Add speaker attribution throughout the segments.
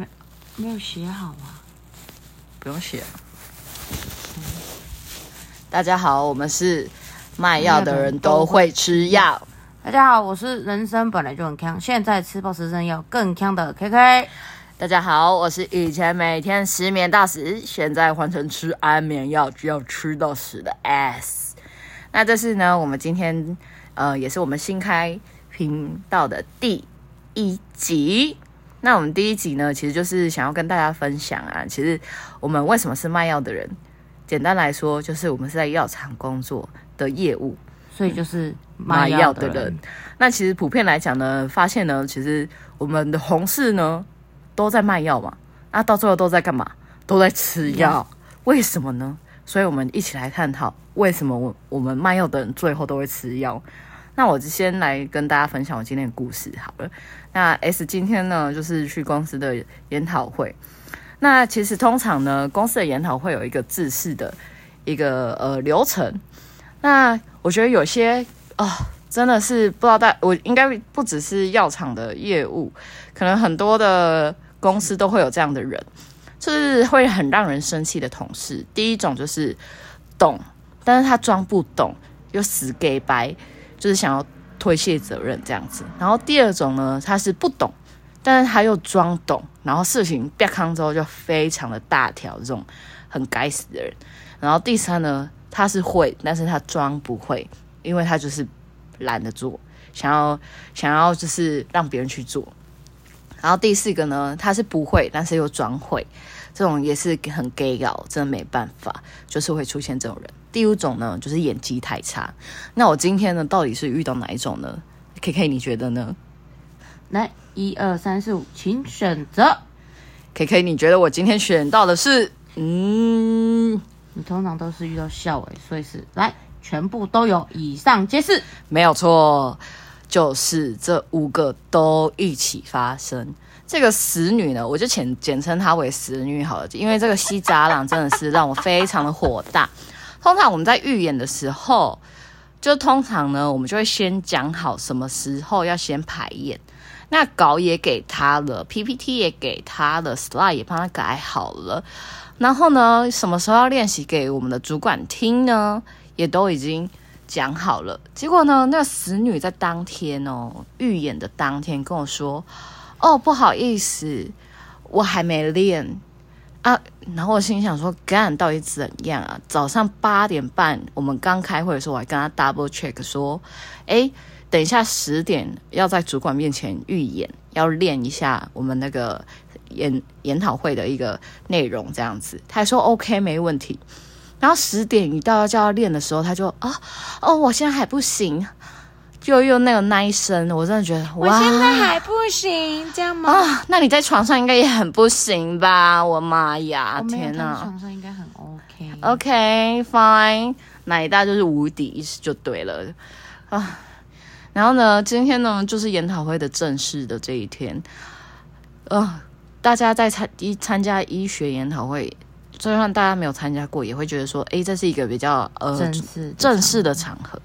Speaker 1: 没没有写好啊？
Speaker 2: 不用写。大家好，我们是卖药的人都会吃药。
Speaker 1: 大家好，我是人生本来就很康，现在吃暴食症药更康的 KK。
Speaker 2: 大家好，我是以前每天失眠到死，现在换成吃安眠药只要吃到死的 S。那这是呢，我们今天呃，也是我们新开频道的第一集。那我们第一集呢，其实就是想要跟大家分享啊，其实我们为什么是卖药的人？简单来说，就是我们是在药厂工作的业务，
Speaker 1: 所以就是
Speaker 2: 卖
Speaker 1: 卖
Speaker 2: 药的人
Speaker 1: 药的人。。
Speaker 2: 那其实普遍来讲呢，发现呢，其实我们的同事呢都在卖药嘛，那到最后都在干嘛？都在吃药，为什么呢？所以我们一起来探讨为什么我我们卖药的人最后都会吃药。那我就先来跟大家分享我今天的故事好了。那 S 今天呢，就是去公司的研讨会。那其实通常呢，公司的研讨会有一个制式的一个呃流程。那我觉得有些啊、真的是不知道大我应该不只是药厂的业务，可能很多的公司都会有这样的人，就是会很让人生气的同事。第一种就是懂，但是他装不懂，又死给白，就是想要推卸责任这样子。然后第二种呢，他是不懂，但是他又装懂，然后事情变康之后就非常的大条，这种很该死的人。然后第三呢，他是会，但是他装不会，因为他就是懒得做，想要想要就是让别人去做。然后第四个呢，他是不会，但是又装会，这种也是很 gay 搞，真的没办法，就是会出现这种人。第五种呢，就是演技太差。那我今天呢，到底是遇到哪一种呢？K K，你觉得呢
Speaker 1: 来，一二三四五，请选择。
Speaker 2: ？K K，你觉得我今天选到的是，嗯，
Speaker 1: 你通常都是遇到笑尾，所以是来全部都有，以上皆是。
Speaker 2: 没有错，就是这五个都一起发生。这个死女呢，我就简简称她为死女好了，因为这个西扎朗真的是让我非常的火大。通常我们在预演的时候，就通常呢，我们就会先讲好什么时候要先排演。那稿也给他了，PPT 也给他了，slide 也帮他改好了。然后呢，什么时候要练习给我们的主管听呢？也都已经讲好了。结果呢，那个死女在当天哦，预演的当天跟我说：“哦，不好意思，我还没练啊。”然后我心想说：“干，到底怎样啊？”早上八点半我们刚开会的时候，我还跟他 double check 说：“诶，等一下十点要在主管面前预演，要练一下我们那个研研讨会的一个内容，这样子。”他还说 OK 没问题。然后十点一到要叫他练的时候，他就啊哦，我现在还不行，就用那个那一声，我真的觉得哇
Speaker 1: 还不行，这样吗？
Speaker 2: 啊，那你在床上应该也很不行吧？我妈呀，天哪
Speaker 1: 床上应该很 OK。
Speaker 2: ！OK fine，奶大就是无敌就对了啊。然后呢，今天呢就是研讨会的正式的这一天，呃，大家在参一参加医学研讨会，就算大家没有参加过，也会觉得说，诶，这是一个比较呃
Speaker 1: 正式
Speaker 2: 正式的场合。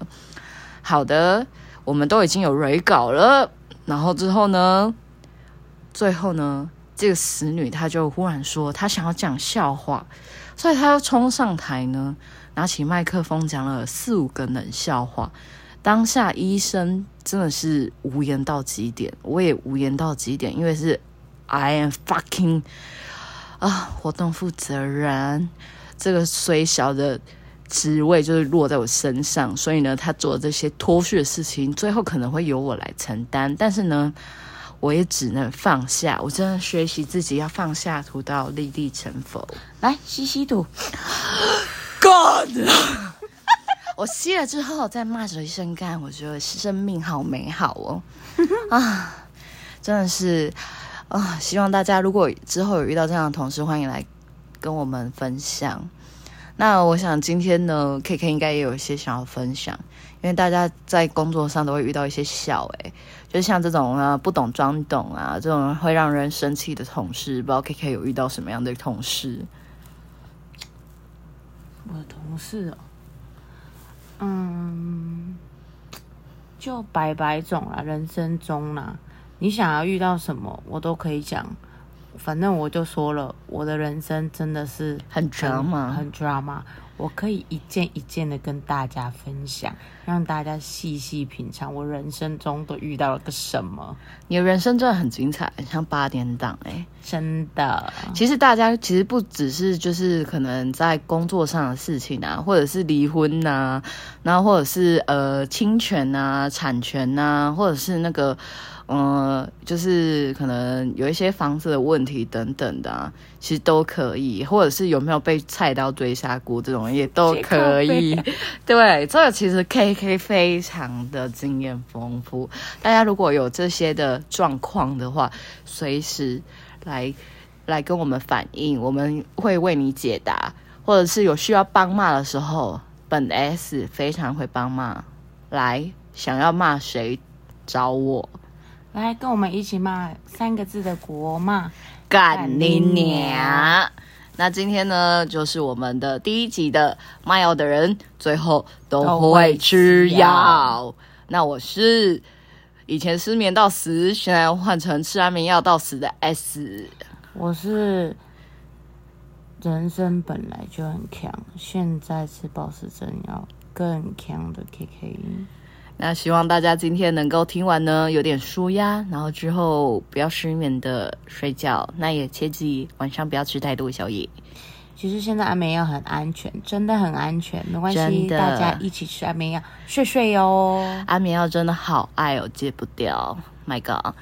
Speaker 2: 好的，我们都已经有 re 稿了，然后之后呢，最后呢，这个死女她就忽然说她想要讲笑话，所以她要冲上台呢，拿起麦克风讲了四五个冷笑话。当下医生真的是无言到极点，我也无言到极点，因为是 I am fucking 啊活动负责人，这个虽小的职位就是落在我身上，所以呢，他做的这些脱序的事情，最后可能会由我来承担。但是呢，我也只能放下。我真的学习自己要放下屠刀，立地成佛。
Speaker 1: 来吸吸毒
Speaker 2: ，God，我吸了之后再骂着一声干，我觉得生命好美好哦。啊，真的是啊！希望大家如果之后有遇到这样的同事，欢迎来跟我们分享。那我想今天呢，K K 应该也有一些想要分享，因为大家在工作上都会遇到一些笑诶、就像这种啊不懂装懂啊，这种会让人生气的同事，不知道 K K 有遇到什么样的同事？
Speaker 1: 我的同事哦，嗯，就百百种啦，人生中啦，你想要遇到什么，我都可以讲反正我就说了，我的人生真的是
Speaker 2: 很 drama
Speaker 1: 很 drama。我可以一件一件的跟大家分享，让大家细细品尝我人生中都遇到了个什么。
Speaker 2: 你的人生真的很精彩，很像八点档哎、
Speaker 1: 真的，
Speaker 2: 其实大家其实不只是就是可能在工作上的事情啊，或者是离婚呐、然后或者是呃侵权呐、产权呐、或者是那个呃就是可能有一些房子的问题等等的、啊，其实都可以，或者是有没有被菜刀追杀过这种也都可以。对，这个其实 K K 非常的经验丰富，大家如果有这些的状况的话，随时来来跟我们反映，我们会为你解答，或者是有需要帮骂的时候，本 S 非常会帮骂，来想要骂谁找我，
Speaker 1: 来跟我们一起骂三个字的国骂。
Speaker 2: 干你娘！那今天呢，就是我们的第一集的卖药的人，最后都会吃药。那我是以前失眠到死，现在换成吃安眠药到死的 S。
Speaker 1: 我是人生本来就很强，现在吃暴食症要更强的 KK。
Speaker 2: 那希望大家今天能够听完呢，有点舒压，然后之后不要失眠的睡觉。那也切记晚上不要吃太多宵夜。
Speaker 1: 其实现在安眠药很安全，真的很安全，没关系，大家一起吃安眠药，睡睡哟。
Speaker 2: 安眠药真的好爱哦，戒不掉。My God。